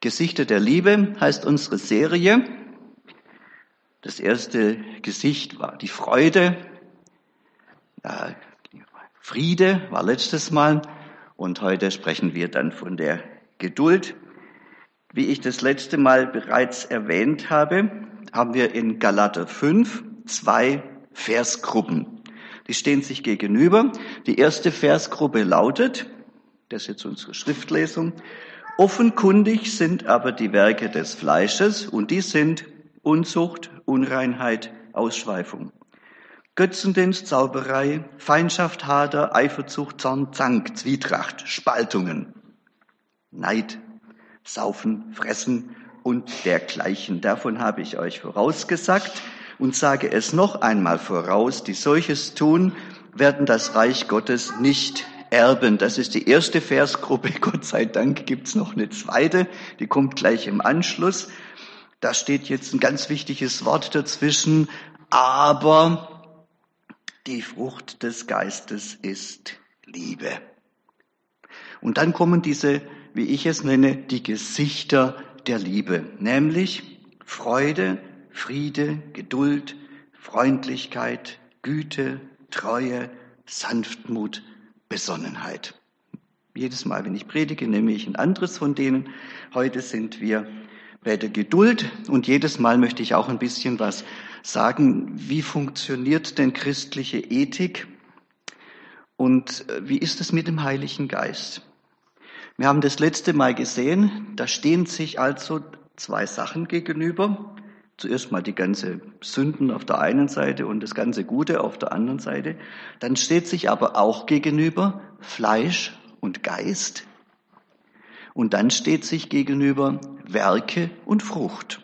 Gesichter der Liebe heißt unsere Serie. Das erste Gesicht war die Freude. Friede war letztes Mal. Und heute sprechen wir dann von der Geduld. Wie ich das letzte Mal bereits erwähnt habe, haben wir in Galater 5 zwei Versgruppen. Die stehen sich gegenüber. Die erste Versgruppe lautet, das ist jetzt unsere Schriftlesung, offenkundig sind aber die Werke des Fleisches und die sind Unzucht, Unreinheit, Ausschweifung. Götzendienst, Zauberei, Feindschaft, Hader, Eiferzucht, Zorn, Zank, Zwietracht, Spaltungen, Neid, Saufen, Fressen und dergleichen. Davon habe ich euch vorausgesagt und sage es noch einmal voraus, die solches tun, werden das Reich Gottes nicht erben. Das ist die erste Versgruppe. Gott sei Dank gibt's noch eine zweite, die kommt gleich im Anschluss. Da steht jetzt ein ganz wichtiges Wort dazwischen, aber die Frucht des Geistes ist Liebe. Und dann kommen diese, wie ich es nenne, die Gesichter der Liebe, nämlich Freude, Friede, Geduld, Freundlichkeit, Güte, Treue, Sanftmut, Besonnenheit. Jedes Mal, wenn ich predige, nehme ich ein anderes von denen. Heute sind wir bei der Geduld und jedes Mal möchte ich auch ein bisschen was sagen, wie funktioniert denn christliche Ethik und äh, wie ist es mit dem Heiligen Geist? Wir haben das letzte Mal gesehen, da stehen sich also zwei Sachen gegenüber. Zuerst mal die ganze Sünden auf der einen Seite und das ganze Gute auf der anderen Seite. Dann steht sich aber auch gegenüber Fleisch und Geist. Und dann steht sich gegenüber Werke und Frucht.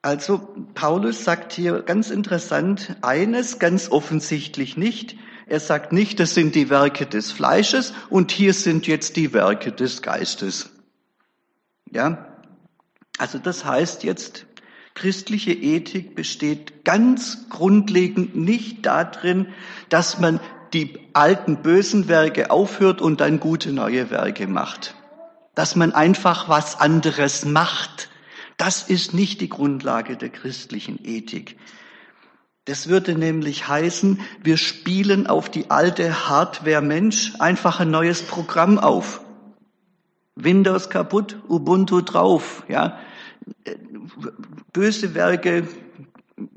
Also Paulus sagt hier ganz interessant eines ganz offensichtlich nicht. Er sagt nicht, das sind die Werke des Fleisches und hier sind jetzt die Werke des Geistes. Ja? Also das heißt jetzt, christliche Ethik besteht ganz grundlegend nicht darin, dass man die alten bösen Werke aufhört und dann gute neue Werke macht. Dass man einfach was anderes macht das ist nicht die Grundlage der christlichen Ethik. Das würde nämlich heißen, wir spielen auf die alte Hardware Mensch einfach ein neues Programm auf. Windows kaputt, Ubuntu drauf, ja. Böse Werke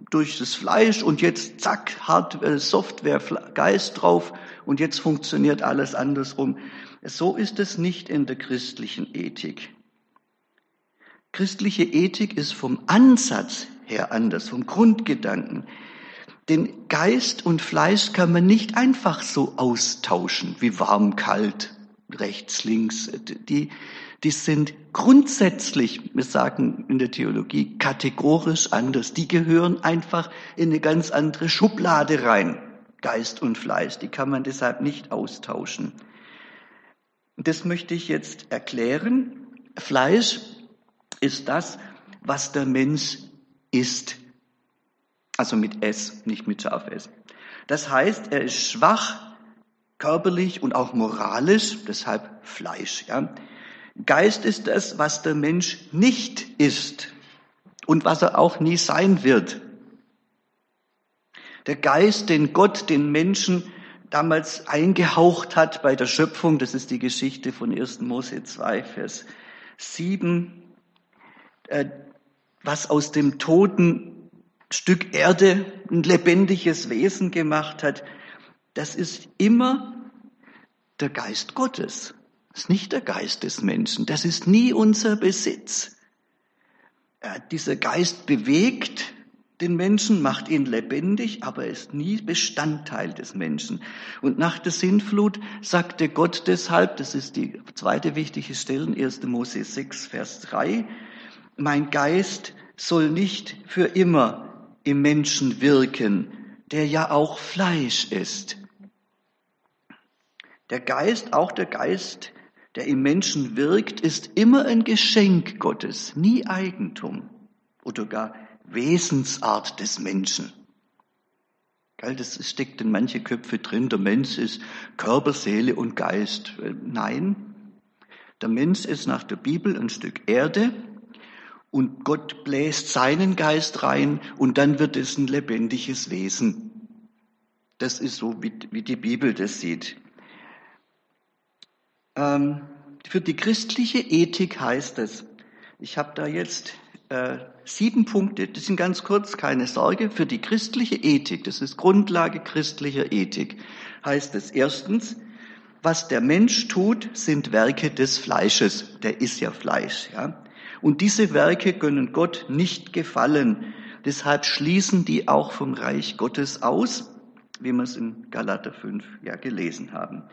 durch das Fleisch und jetzt zack, Hardware, Software, Geist drauf und jetzt funktioniert alles andersrum. So ist es nicht in der christlichen Ethik. Christliche Ethik ist vom Ansatz her anders, vom Grundgedanken. Den Geist und Fleisch kann man nicht einfach so austauschen, wie warm, kalt, rechts, links. Die, die sind grundsätzlich, wir sagen in der Theologie, kategorisch anders. Die gehören einfach in eine ganz andere Schublade rein. Geist und Fleisch, die kann man deshalb nicht austauschen. Das möchte ich jetzt erklären. Fleisch ist das, was der Mensch ist. Also mit S, nicht mit scharf S. Das heißt, er ist schwach, körperlich und auch moralisch, deshalb Fleisch. Ja. Geist ist das, was der Mensch nicht ist und was er auch nie sein wird. Der Geist, den Gott den Menschen damals eingehaucht hat bei der Schöpfung, das ist die Geschichte von 1. Mose 2, Vers 7, äh, was aus dem toten Stück Erde ein lebendiges Wesen gemacht hat, das ist immer der Geist Gottes. Das ist nicht der Geist des Menschen. Das ist nie unser Besitz. Dieser Geist bewegt den Menschen, macht ihn lebendig, aber er ist nie Bestandteil des Menschen. Und nach der Sinnflut sagte Gott deshalb, das ist die zweite wichtige Stelle, 1. Mose 6, Vers 3, mein Geist soll nicht für immer im Menschen wirken, der ja auch Fleisch ist. Der Geist, auch der Geist, der im Menschen wirkt, ist immer ein Geschenk Gottes, nie Eigentum oder gar Wesensart des Menschen. Das steckt in manche Köpfe drin, der Mensch ist Körper, Seele und Geist. Nein, Der Mensch ist nach der Bibel ein Stück Erde und Gott bläst seinen Geist rein und dann wird es ein lebendiges Wesen. Das ist so, wie, wie die Bibel das sieht. Ähm, für die christliche Ethik heißt es, ich habe da jetzt äh, sieben Punkte, das sind ganz kurz, keine Sorge, für die christliche Ethik, das ist Grundlage christlicher Ethik, heißt es erstens, was der Mensch tut, sind Werke des Fleisches. Der ist ja Fleisch, ja. Und diese Werke können Gott nicht gefallen. Deshalb schließen die auch vom Reich Gottes aus, wie wir es in Galater 5 ja gelesen haben.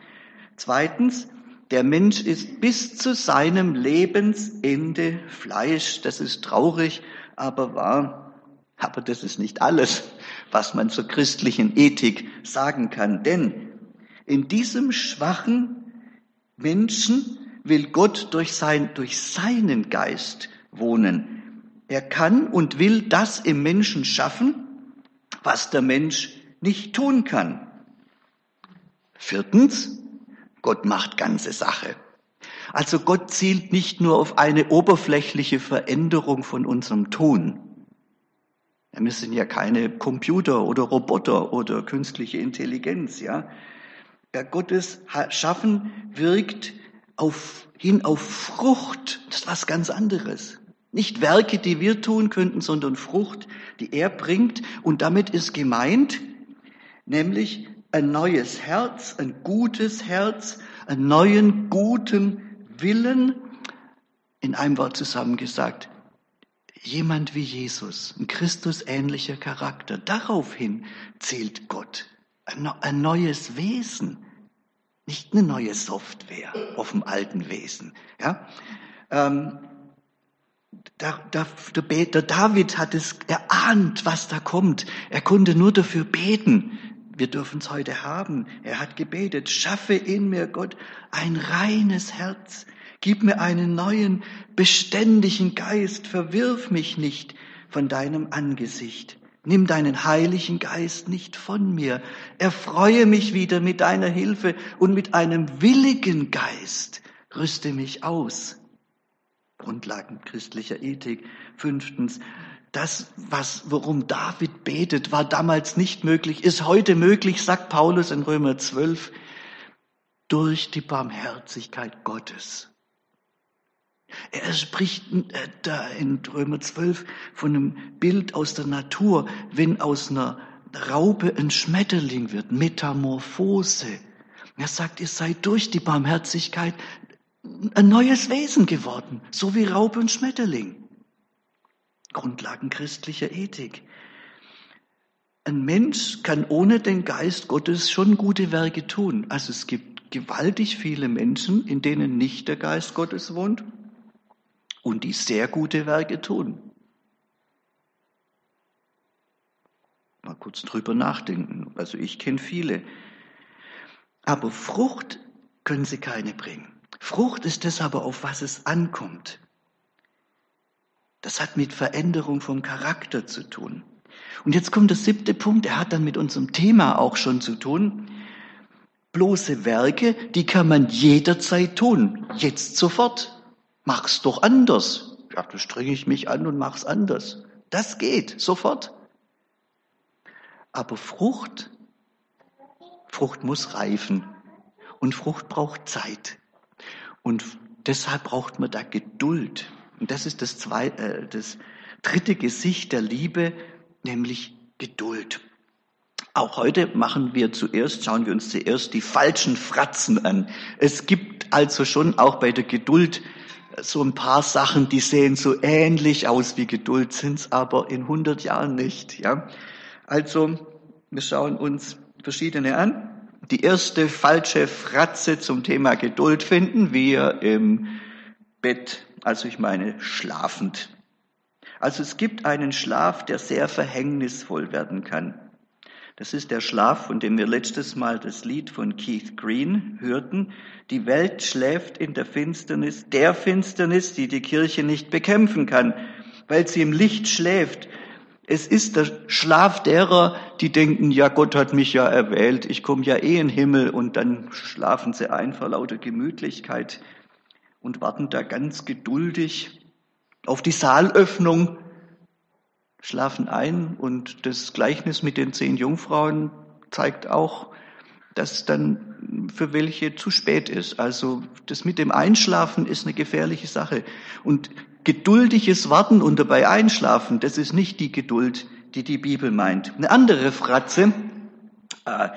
Zweitens, der Mensch ist bis zu seinem Lebensende Fleisch. Das ist traurig, aber wahr. Aber das ist nicht alles, was man zur christlichen Ethik sagen kann. Denn in diesem schwachen Menschen will Gott durch, sein, durch seinen Geist wohnen. Er kann und will das im Menschen schaffen, was der Mensch nicht tun kann. Viertens, Gott macht ganze Sache. Also Gott zielt nicht nur auf eine oberflächliche Veränderung von unserem Tun. Wir sind ja keine Computer oder Roboter oder künstliche Intelligenz, ja. Ja, Gottes Schaffen wirkt auf, hin auf Frucht. Das ist was ganz anderes. Nicht Werke, die wir tun könnten, sondern Frucht, die er bringt. Und damit ist gemeint, nämlich ein neues Herz, ein gutes Herz, einen neuen guten Willen. In einem Wort zusammengesagt, jemand wie Jesus, ein Christusähnlicher Charakter. Daraufhin zählt Gott. Ein neues Wesen, nicht eine neue Software auf dem alten Wesen. Ja? Ähm, der, der, der, David hat es erahnt, was da kommt. Er konnte nur dafür beten. Wir dürfen es heute haben. Er hat gebetet, schaffe in mir, Gott, ein reines Herz. Gib mir einen neuen, beständigen Geist. Verwirf mich nicht von deinem Angesicht. Nimm deinen heiligen Geist nicht von mir. Erfreue mich wieder mit deiner Hilfe und mit einem willigen Geist rüste mich aus. Grundlagen christlicher Ethik. Fünftens, das, was, worum David betet, war damals nicht möglich, ist heute möglich, sagt Paulus in Römer 12, durch die Barmherzigkeit Gottes. Er spricht äh, da in Römer 12 von einem Bild aus der Natur, wenn aus einer Raupe ein Schmetterling wird, Metamorphose. Er sagt, ihr seid durch die Barmherzigkeit ein neues Wesen geworden, so wie Raupe und Schmetterling. Grundlagen christlicher Ethik. Ein Mensch kann ohne den Geist Gottes schon gute Werke tun. Also es gibt gewaltig viele Menschen, in denen nicht der Geist Gottes wohnt und die sehr gute Werke tun. Mal kurz drüber nachdenken. Also ich kenne viele. Aber Frucht können sie keine bringen. Frucht ist das aber, auf was es ankommt. Das hat mit Veränderung vom Charakter zu tun. Und jetzt kommt der siebte Punkt, er hat dann mit unserem Thema auch schon zu tun. Bloße Werke, die kann man jederzeit tun, jetzt sofort. Mach's doch anders. Ja, da strenge ich mich an und mach's anders. Das geht sofort. Aber Frucht, Frucht muss reifen. Und Frucht braucht Zeit. Und deshalb braucht man da Geduld. Und das ist das, zweite, äh, das dritte Gesicht der Liebe, nämlich Geduld. Auch heute machen wir zuerst, schauen wir uns zuerst die falschen Fratzen an. Es gibt also schon auch bei der Geduld so ein paar Sachen, die sehen so ähnlich aus wie Geduld, sind's aber in 100 Jahren nicht. Ja, also wir schauen uns verschiedene an. Die erste falsche Fratze zum Thema Geduld finden wir im Bett, also ich meine schlafend. Also es gibt einen Schlaf, der sehr verhängnisvoll werden kann. Das ist der Schlaf, von dem wir letztes Mal das Lied von Keith Green hörten. Die Welt schläft in der Finsternis, der Finsternis, die die Kirche nicht bekämpfen kann, weil sie im Licht schläft. Es ist der Schlaf derer, die denken, ja, Gott hat mich ja erwählt, ich komme ja eh in den Himmel und dann schlafen sie ein vor lauter Gemütlichkeit. Und warten da ganz geduldig auf die Saalöffnung, schlafen ein und das Gleichnis mit den zehn Jungfrauen zeigt auch, dass dann für welche zu spät ist. Also das mit dem Einschlafen ist eine gefährliche Sache. Und geduldiges Warten und dabei Einschlafen, das ist nicht die Geduld, die die Bibel meint. Eine andere Fratze äh,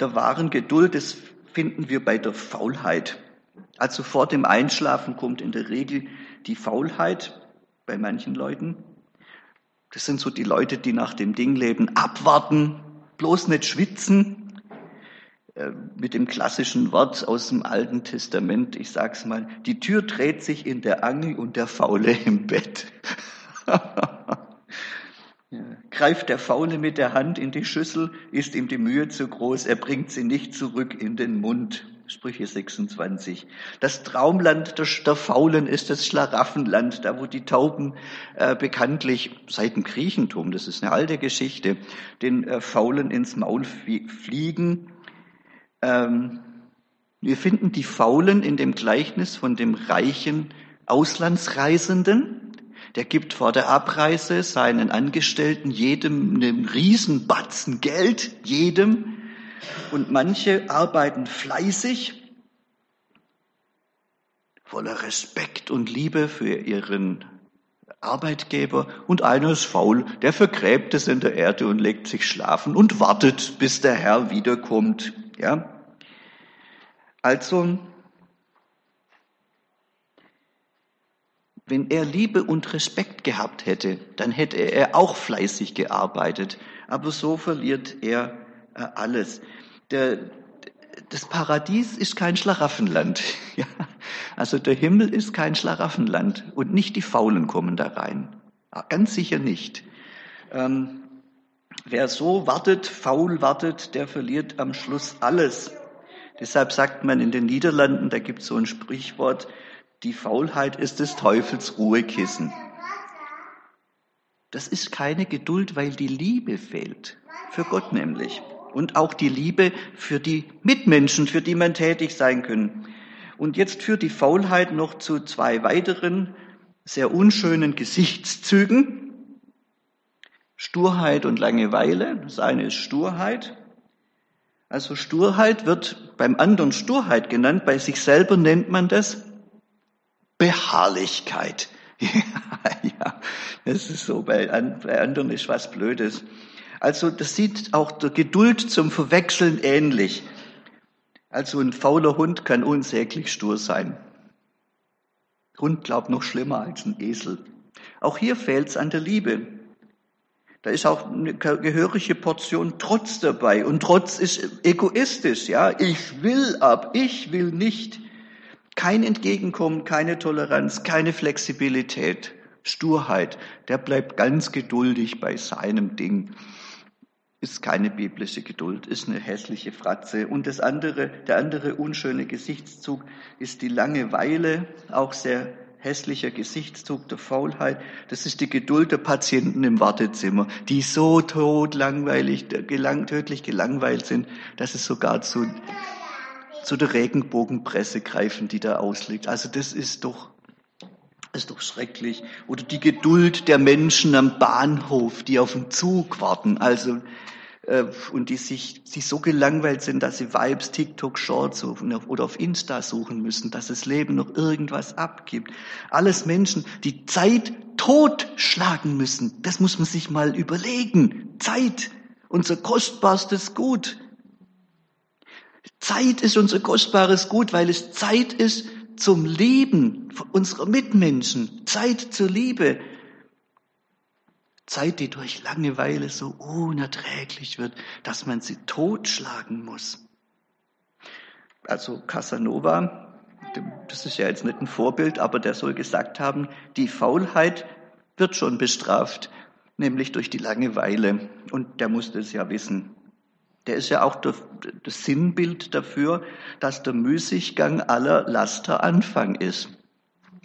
der wahren Geduld, das finden wir bei der Faulheit. Also vor dem Einschlafen kommt in der Regel die Faulheit bei manchen Leuten. Das sind so die Leute, die nach dem Ding leben, abwarten, bloß nicht schwitzen. Äh, mit dem klassischen Wort aus dem Alten Testament, ich sag's mal, die Tür dreht sich in der Angel und der Faule im Bett. Greift der Faule mit der Hand in die Schüssel, ist ihm die Mühe zu groß, er bringt sie nicht zurück in den Mund. Sprüche 26. Das Traumland der, der Faulen ist das Schlaraffenland, da wo die Tauben äh, bekanntlich seit dem Griechentum, das ist eine alte Geschichte, den äh, Faulen ins Maul fliegen. Ähm, wir finden die Faulen in dem Gleichnis von dem reichen Auslandsreisenden. Der gibt vor der Abreise seinen Angestellten jedem einen Riesenbatzen Geld, jedem, und manche arbeiten fleißig, voller Respekt und Liebe für ihren Arbeitgeber und einer ist faul, der vergräbt es in der Erde und legt sich schlafen und wartet, bis der Herr wiederkommt. Ja? Also, wenn er Liebe und Respekt gehabt hätte, dann hätte er auch fleißig gearbeitet. Aber so verliert er alles. Der, das Paradies ist kein Schlaraffenland. Ja? Also der Himmel ist kein Schlaraffenland und nicht die Faulen kommen da rein. Ah, ganz sicher nicht. Ähm, wer so wartet, faul wartet, der verliert am Schluss alles. Deshalb sagt man in den Niederlanden, da gibt es so ein Sprichwort, die Faulheit ist des Teufels Ruhekissen. Das ist keine Geduld, weil die Liebe fehlt. Für Gott nämlich und auch die Liebe für die Mitmenschen, für die man tätig sein kann. Und jetzt führt die Faulheit noch zu zwei weiteren sehr unschönen Gesichtszügen. Sturheit und Langeweile. Das eine ist Sturheit. Also Sturheit wird beim anderen Sturheit genannt, bei sich selber nennt man das Beharrlichkeit. ja, ja, das ist so, bei anderen ist was Blödes. Also das sieht auch der Geduld zum Verwechseln ähnlich. Also ein fauler Hund kann unsäglich stur sein. Hund glaubt noch schlimmer als ein Esel. Auch hier fehlt es an der Liebe. Da ist auch eine gehörige Portion Trotz dabei. Und Trotz ist egoistisch, ja. Ich will ab, ich will nicht. Kein Entgegenkommen, keine Toleranz, keine Flexibilität, Sturheit. Der bleibt ganz geduldig bei seinem Ding ist keine biblische Geduld, ist eine hässliche Fratze. Und das andere, der andere unschöne Gesichtszug ist die Langeweile, auch sehr hässlicher Gesichtszug der Faulheit. Das ist die Geduld der Patienten im Wartezimmer, die so tot langweilig, gelang, tödlich gelangweilt sind, dass es sogar zu, zu der Regenbogenpresse greifen, die da ausliegt. Also das ist doch ist doch schrecklich. Oder die Geduld der Menschen am Bahnhof, die auf den Zug warten, also äh, und die sich die so gelangweilt sind, dass sie Vibes, TikTok, Shorts oder auf Insta suchen müssen, dass das Leben noch irgendwas abgibt. Alles Menschen, die Zeit totschlagen müssen. Das muss man sich mal überlegen. Zeit, unser kostbarstes Gut. Zeit ist unser kostbares Gut, weil es Zeit ist, zum Leben unserer Mitmenschen, Zeit zur Liebe, Zeit, die durch Langeweile so unerträglich wird, dass man sie totschlagen muss. Also Casanova, das ist ja jetzt nicht ein Vorbild, aber der soll gesagt haben, die Faulheit wird schon bestraft, nämlich durch die Langeweile. Und der musste es ja wissen. Der ist ja auch das Sinnbild dafür, dass der Müßiggang aller Laster Anfang ist.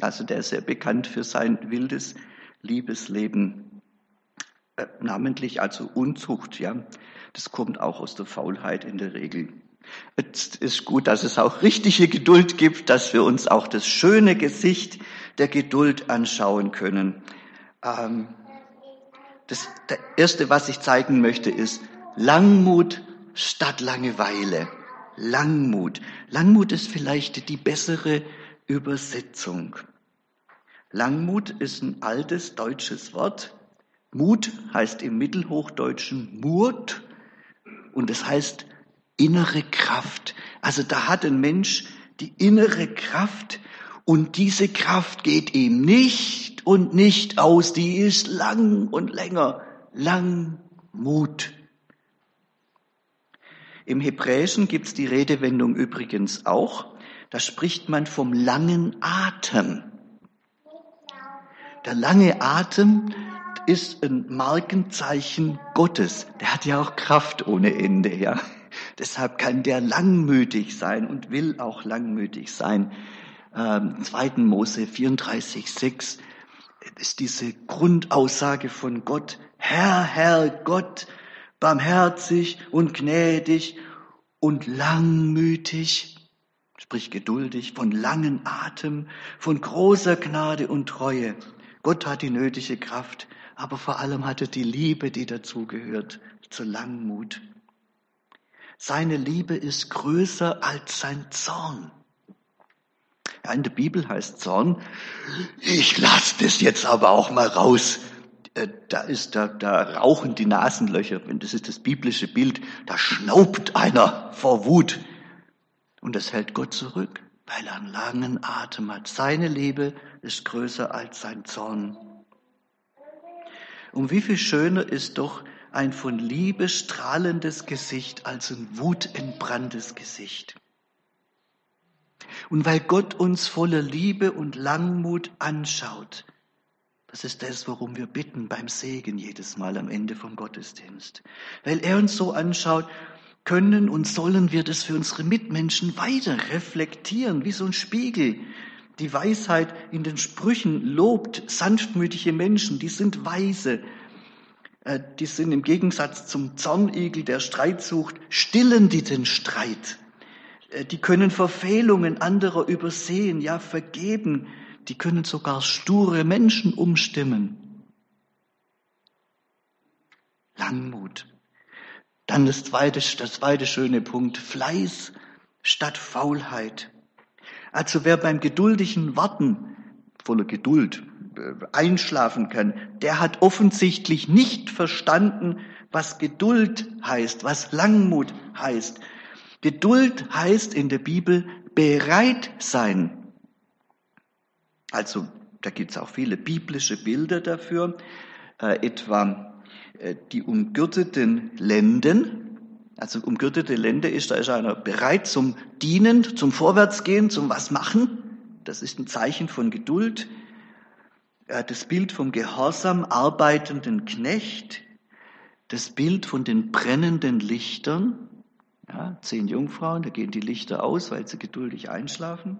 Also der ist sehr bekannt für sein wildes Liebesleben. Äh, namentlich also Unzucht, ja. Das kommt auch aus der Faulheit in der Regel. Es ist gut, dass es auch richtige Geduld gibt, dass wir uns auch das schöne Gesicht der Geduld anschauen können. Ähm, das der erste, was ich zeigen möchte, ist Langmut statt Langeweile. Langmut. Langmut ist vielleicht die bessere Übersetzung. Langmut ist ein altes deutsches Wort. Mut heißt im Mittelhochdeutschen Mut und es heißt innere Kraft. Also da hat ein Mensch die innere Kraft und diese Kraft geht ihm nicht und nicht aus. Die ist lang und länger. Langmut. Im Hebräischen gibt's die Redewendung übrigens auch. Da spricht man vom langen Atem. Der lange Atem ist ein Markenzeichen Gottes. Der hat ja auch Kraft ohne Ende, ja. Deshalb kann der langmütig sein und will auch langmütig sein. Ähm, 2. Mose 34, 6 ist diese Grundaussage von Gott. Herr, Herr Gott, barmherzig und gnädig und langmütig, sprich geduldig, von langen Atem, von großer Gnade und Treue. Gott hat die nötige Kraft, aber vor allem hat er die Liebe, die dazugehört, zur Langmut. Seine Liebe ist größer als sein Zorn. Ja, in der Bibel heißt Zorn, ich lasse das jetzt aber auch mal raus. Äh, da ist, da, da rauchen die Nasenlöcher. Das ist das biblische Bild. Da schnaubt einer vor Wut. Und das hält Gott zurück, weil er einen langen Atem hat. Seine Liebe ist größer als sein Zorn. Und wie viel schöner ist doch ein von Liebe strahlendes Gesicht als ein wutentbranntes Gesicht. Und weil Gott uns voller Liebe und Langmut anschaut, das ist das, worum wir bitten beim Segen jedes Mal am Ende vom Gottesdienst. Weil er uns so anschaut, können und sollen wir das für unsere Mitmenschen weiter reflektieren, wie so ein Spiegel. Die Weisheit in den Sprüchen lobt sanftmütige Menschen, die sind weise, äh, die sind im Gegensatz zum Zornigel, der Streit sucht, stillen die den Streit. Äh, die können Verfehlungen anderer übersehen, ja vergeben. Die können sogar sture Menschen umstimmen. Langmut. Dann das zweite, das zweite schöne Punkt, Fleiß statt Faulheit. Also wer beim geduldigen Warten voller Geduld äh, einschlafen kann, der hat offensichtlich nicht verstanden, was Geduld heißt, was Langmut heißt. Geduld heißt in der Bibel bereit sein. Also da gibt es auch viele biblische Bilder dafür, äh, etwa äh, die umgürteten Lenden. Also umgürtete Lende ist, da ist einer bereit zum Dienen, zum Vorwärtsgehen, zum was machen. Das ist ein Zeichen von Geduld. Äh, das Bild vom gehorsam arbeitenden Knecht, das Bild von den brennenden Lichtern, ja, zehn Jungfrauen, da gehen die Lichter aus, weil sie geduldig einschlafen.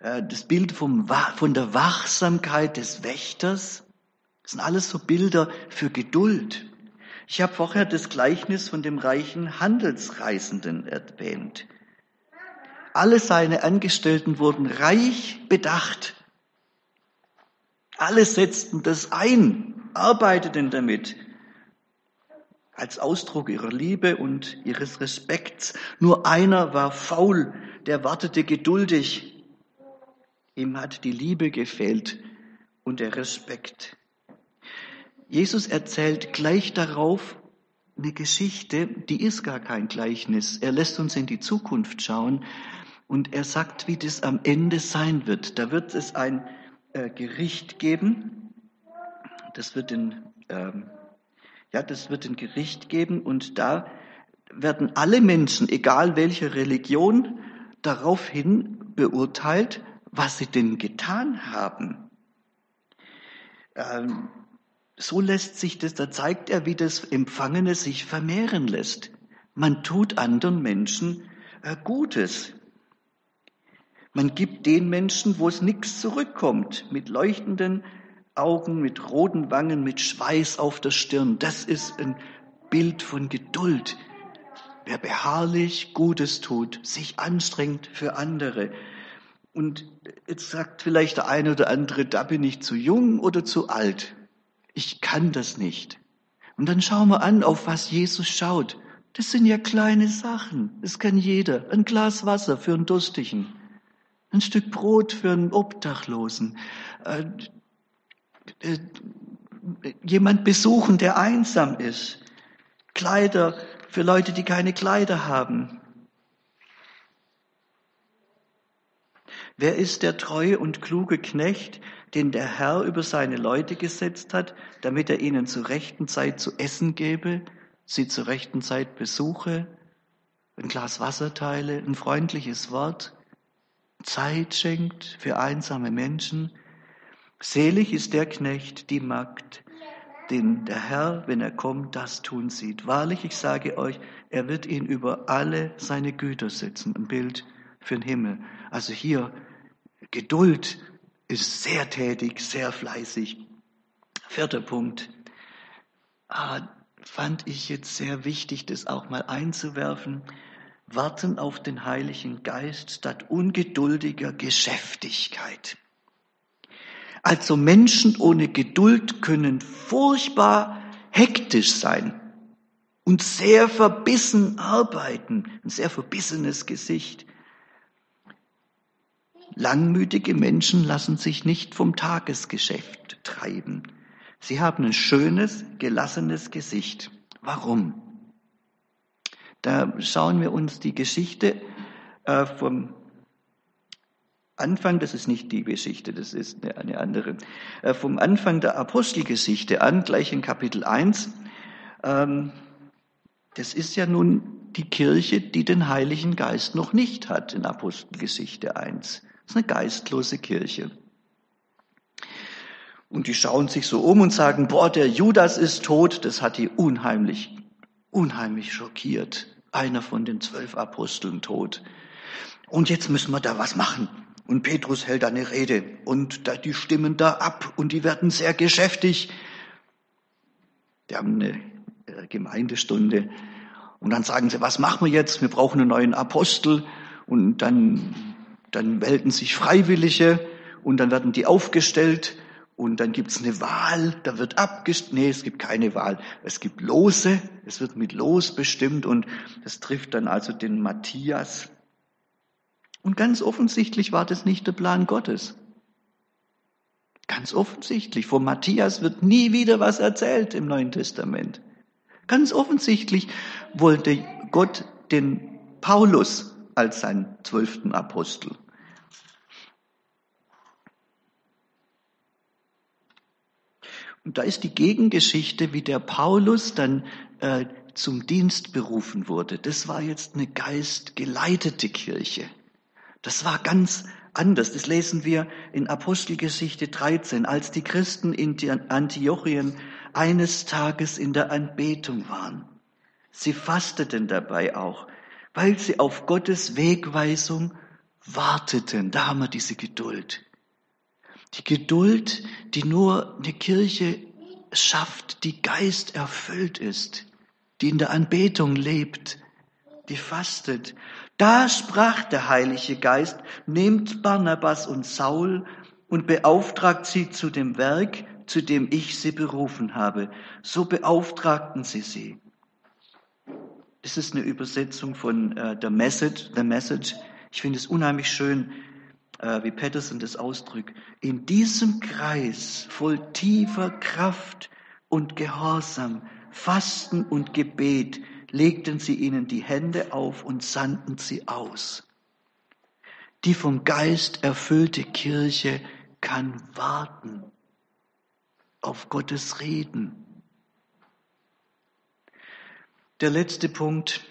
Äh, das Bild vom, von der Wachsamkeit des Wächters, das sind alles so Bilder für Geduld. Ich habe vorher das Gleichnis von dem reichen Handelsreisenden erwähnt. Alle seine Angestellten wurden reich bedacht. Alle setzten das ein, arbeiteten damit, als Ausdruck ihrer Liebe und ihres Respekts. Nur einer war faul, der wartete geduldig. Ihm hat die Liebe gefehlt und der Respekt. Jesus erzählt gleich darauf eine Geschichte, die ist gar kein Gleichnis. Er lässt uns in die Zukunft schauen und er sagt, wie das am Ende sein wird. Da wird es ein äh, Gericht geben. Das wird in ähm, ja, das wird ein Gericht geben und da werden alle Menschen, egal welche Religion, daraufhin beurteilt, was sie denn getan haben. Ähm, so lässt sich das, da zeigt er, wie das Empfangene sich vermehren lässt. Man tut anderen Menschen äh, Gutes. Man gibt den Menschen, wo es nichts zurückkommt, mit leuchtenden Augen, mit roten Wangen, mit Schweiß auf der Stirn. Das ist ein Bild von Geduld. wer beharrlich Gutes tut, sich anstrengt für andere. Und jetzt sagt vielleicht der eine oder andere, da bin ich zu jung oder zu alt. Ich kann das nicht. Und dann schauen wir an, auf was Jesus schaut. Das sind ja kleine Sachen. Das kann jeder. Ein Glas Wasser für einen Durstigen. Ein Stück Brot für einen Obdachlosen. Äh, äh, jemand besuchen, der einsam ist. Kleider für Leute, die keine Kleider haben. Wer ist der treue und kluge Knecht, den der Herr über seine Leute gesetzt hat, damit er ihnen zur rechten Zeit zu essen gebe, sie zur rechten Zeit besuche, ein Glas Wasser teile, ein freundliches Wort, Zeit schenkt für einsame Menschen? Selig ist der Knecht, die Magd, den der Herr, wenn er kommt, das tun sieht. Wahrlich, ich sage euch, er wird ihn über alle seine Güter setzen. Ein Bild für den Himmel. Also hier, Geduld ist sehr tätig, sehr fleißig. Vierter Punkt. Ah, fand ich jetzt sehr wichtig, das auch mal einzuwerfen. Warten auf den Heiligen Geist statt ungeduldiger Geschäftigkeit. Also Menschen ohne Geduld können furchtbar hektisch sein und sehr verbissen arbeiten, ein sehr verbissenes Gesicht. Langmütige Menschen lassen sich nicht vom Tagesgeschäft treiben. Sie haben ein schönes, gelassenes Gesicht. Warum? Da schauen wir uns die Geschichte äh, vom Anfang, das ist nicht die Geschichte, das ist eine, andere, äh, vom Anfang der Apostelgeschichte an, gleich in Kapitel 1. Ähm, das ist ja nun die Kirche, die den Heiligen Geist noch nicht hat in Apostelgeschichte 1. Ist eine geistlose Kirche. Und die schauen sich so um und sagen, boah, der Judas ist tot, das hat die unheimlich, unheimlich schockiert. Einer von den zwölf Aposteln tot. Und jetzt müssen wir da was machen. Und Petrus hält eine Rede und die stimmen da ab und die werden sehr geschäftig. Die haben eine äh, Gemeindestunde und dann sagen sie, was machen wir jetzt? Wir brauchen einen neuen Apostel und dann, dann melden sich Freiwillige und dann werden die aufgestellt und dann gibt's eine Wahl, da wird abgestimmt, nee, es gibt keine Wahl, es gibt Lose, es wird mit Los bestimmt und das trifft dann also den Matthias, und ganz offensichtlich war das nicht der Plan Gottes. Ganz offensichtlich. Von Matthias wird nie wieder was erzählt im Neuen Testament. Ganz offensichtlich wollte Gott den Paulus als seinen zwölften Apostel. Und da ist die Gegengeschichte, wie der Paulus dann äh, zum Dienst berufen wurde. Das war jetzt eine geistgeleitete Kirche. Das war ganz anders. Das lesen wir in Apostelgeschichte 13, als die Christen in Antiochien eines Tages in der Anbetung waren. Sie fasteten dabei auch, weil sie auf Gottes Wegweisung warteten. Da haben wir diese Geduld. Die Geduld, die nur eine Kirche schafft, die Geist erfüllt ist, die in der Anbetung lebt, die fastet, da sprach der Heilige Geist, nehmt Barnabas und Saul und beauftragt sie zu dem Werk, zu dem ich sie berufen habe. So beauftragten sie sie. Das ist eine Übersetzung von äh, The Message. The Message. Ich finde es unheimlich schön, äh, wie Patterson das ausdrückt. In diesem Kreis voll tiefer Kraft und Gehorsam, Fasten und Gebet legten sie ihnen die Hände auf und sandten sie aus. Die vom Geist erfüllte Kirche kann warten auf Gottes Reden. Der letzte Punkt,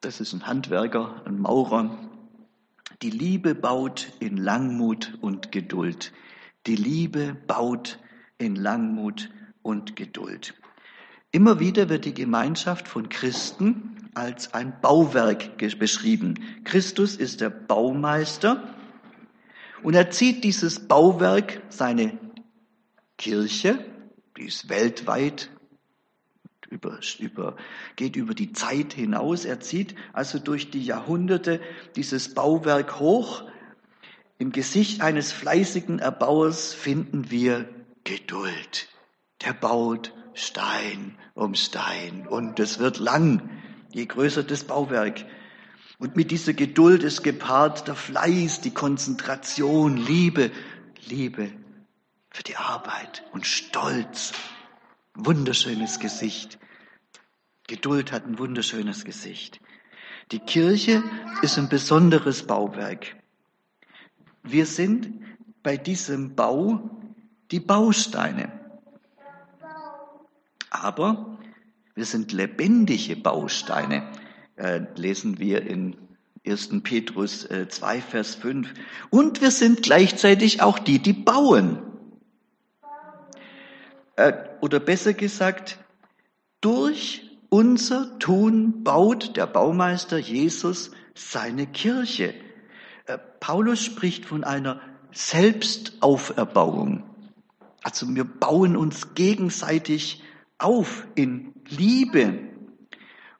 das ist ein Handwerker, ein Maurer. Die Liebe baut in Langmut und Geduld. Die Liebe baut in Langmut und Geduld. Immer wieder wird die Gemeinschaft von Christen als ein Bauwerk beschrieben. Christus ist der Baumeister und er zieht dieses Bauwerk, seine Kirche, die ist weltweit über, über, geht über die Zeit hinaus. Er zieht also durch die Jahrhunderte dieses Bauwerk hoch. Im Gesicht eines fleißigen Erbauers finden wir Geduld. Der baut Stein um Stein und es wird lang, je größer das Bauwerk. Und mit dieser Geduld ist gepaart der Fleiß, die Konzentration, Liebe, Liebe für die Arbeit und Stolz. Wunderschönes Gesicht. Geduld hat ein wunderschönes Gesicht. Die Kirche ist ein besonderes Bauwerk. Wir sind bei diesem Bau die Bausteine. Aber wir sind lebendige Bausteine, äh, lesen wir in 1. Petrus äh, 2, Vers 5. Und wir sind gleichzeitig auch die, die bauen. Äh, oder besser gesagt, durch unser Tun baut der Baumeister Jesus seine Kirche. Äh, Paulus spricht von einer Selbstauferbauung. Also wir bauen uns gegenseitig auf in Liebe.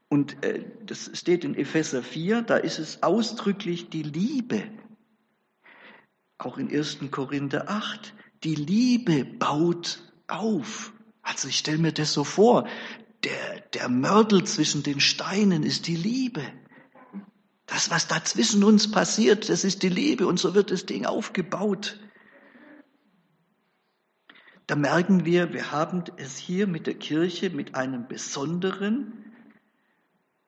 Und äh, das steht in Epheser 4, da ist es ausdrücklich die Liebe. Auch in 1. Korinther 8, die Liebe baut auf. Also ich stelle mir das so vor, der, der Mörtel zwischen den Steinen ist die Liebe. Das, was da zwischen uns passiert, das ist die Liebe und so wird das Ding aufgebaut. Da merken wir, wir haben es hier mit der Kirche, mit einem besonderen,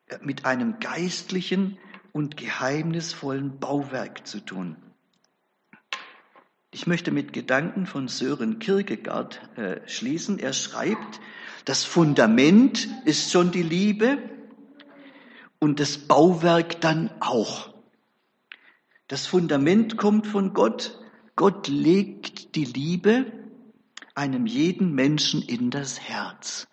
äh, mit einem geistlichen und geheimnisvollen Bauwerk zu tun. Ich möchte mit Gedanken von Sören Kierkegaard äh, schließen. Er schreibt, das Fundament ist schon die Liebe und das Bauwerk dann auch. Das Fundament kommt von Gott. Gott legt die Liebe einem jeden Menschen in das Herz.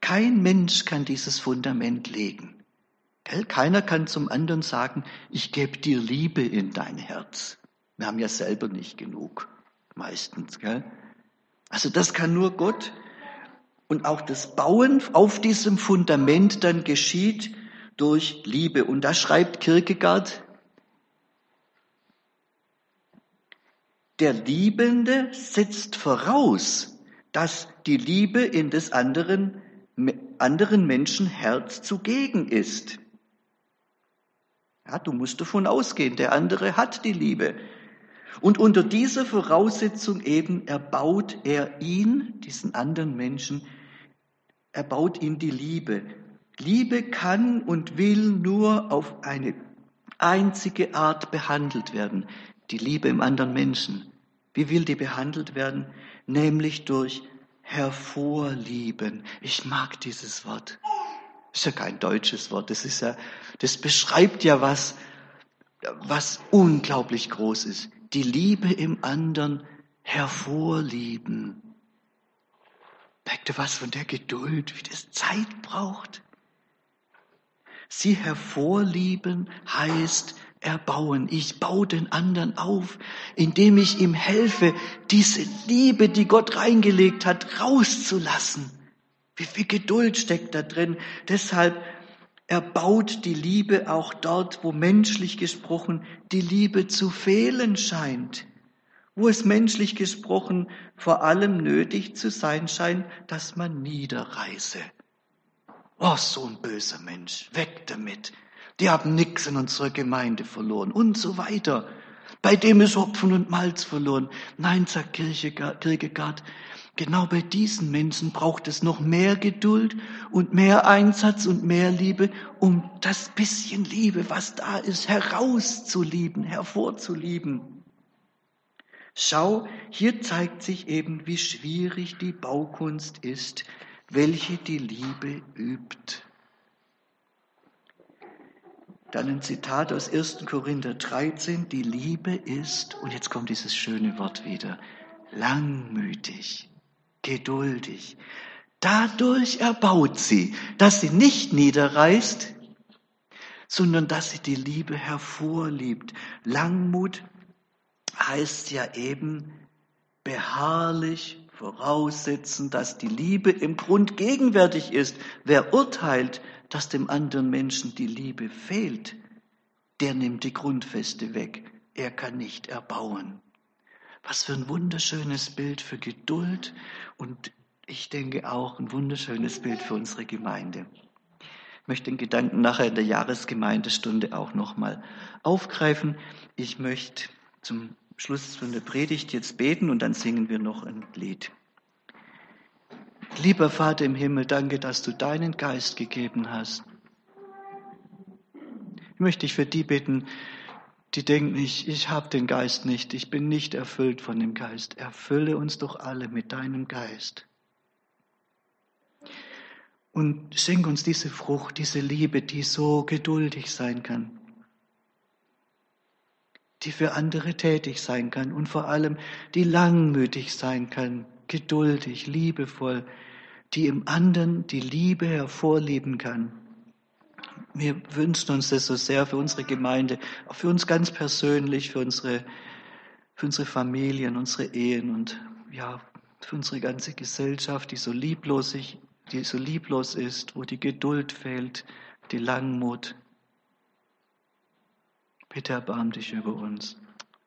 Kein Mensch kann dieses Fundament legen. Keiner kann zum anderen sagen, ich gebe dir Liebe in dein Herz. Wir haben ja selber nicht genug, meistens. Gell? Also das kann nur Gott. Und auch das Bauen auf diesem Fundament dann geschieht durch Liebe. Und da schreibt Kierkegaard, der Liebende setzt voraus, dass die Liebe in des anderen, anderen Menschen Herz zugegen ist. Ja, du musst davon ausgehen, der andere hat die Liebe. Und unter dieser Voraussetzung eben erbaut er ihn, diesen anderen Menschen, erbaut ihn die Liebe. Liebe kann und will nur auf eine einzige Art behandelt werden, die Liebe im anderen Menschen. Wie will die behandelt werden? Nämlich durch hervorlieben. Ich mag dieses Wort. Ist ja kein deutsches Wort. Das ist ja, das beschreibt ja was, was unglaublich groß ist. Die Liebe im anderen hervorlieben. Merkt ihr was von der Geduld, wie das Zeit braucht? Sie hervorlieben heißt erbauen. Ich baue den anderen auf, indem ich ihm helfe, diese Liebe, die Gott reingelegt hat, rauszulassen. Wie viel Geduld steckt da drin? Deshalb erbaut die Liebe auch dort, wo menschlich gesprochen die Liebe zu fehlen scheint. Wo es menschlich gesprochen vor allem nötig zu sein scheint, dass man niederreise. Oh, so ein böser Mensch, weg damit. Die haben nichts in unserer Gemeinde verloren und so weiter. Bei dem ist Hopfen und Malz verloren. Nein, sagt Kierkegaard, genau bei diesen Menschen braucht es noch mehr Geduld und mehr Einsatz und mehr Liebe, um das bisschen Liebe, was da ist, herauszulieben, hervorzulieben. Schau, hier zeigt sich eben, wie schwierig die Baukunst ist, welche die Liebe übt. Dann ein Zitat aus 1. Korinther 13, die Liebe ist, und jetzt kommt dieses schöne Wort wieder, langmütig, geduldig. Dadurch erbaut sie, dass sie nicht niederreißt, sondern dass sie die Liebe hervorliebt. Langmut heißt ja eben beharrlich voraussetzen, dass die Liebe im Grund gegenwärtig ist. Wer urteilt, dass dem anderen Menschen die Liebe fehlt, der nimmt die Grundfeste weg. Er kann nicht erbauen. Was für ein wunderschönes Bild für Geduld und ich denke auch ein wunderschönes Bild für unsere Gemeinde. Ich möchte den Gedanken nachher in der Jahresgemeindestunde auch nochmal aufgreifen. Ich möchte zum Schluss von der Predigt jetzt beten und dann singen wir noch ein Lied. Lieber Vater im Himmel, danke, dass du deinen Geist gegeben hast. Ich möchte dich für die bitten, die denken, ich, ich habe den Geist nicht, ich bin nicht erfüllt von dem Geist. Erfülle uns doch alle mit deinem Geist. Und schenk uns diese Frucht, diese Liebe, die so geduldig sein kann, die für andere tätig sein kann und vor allem die langmütig sein kann, geduldig, liebevoll, die im anderen die Liebe hervorleben kann. Wir wünschen uns das so sehr für unsere Gemeinde, auch für uns ganz persönlich, für unsere, für unsere Familien, unsere Ehen und ja, für unsere ganze Gesellschaft, die so lieblos, die so lieblos ist, wo die Geduld fehlt, die Langmut. Bitte erbarm dich über uns.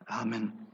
Amen.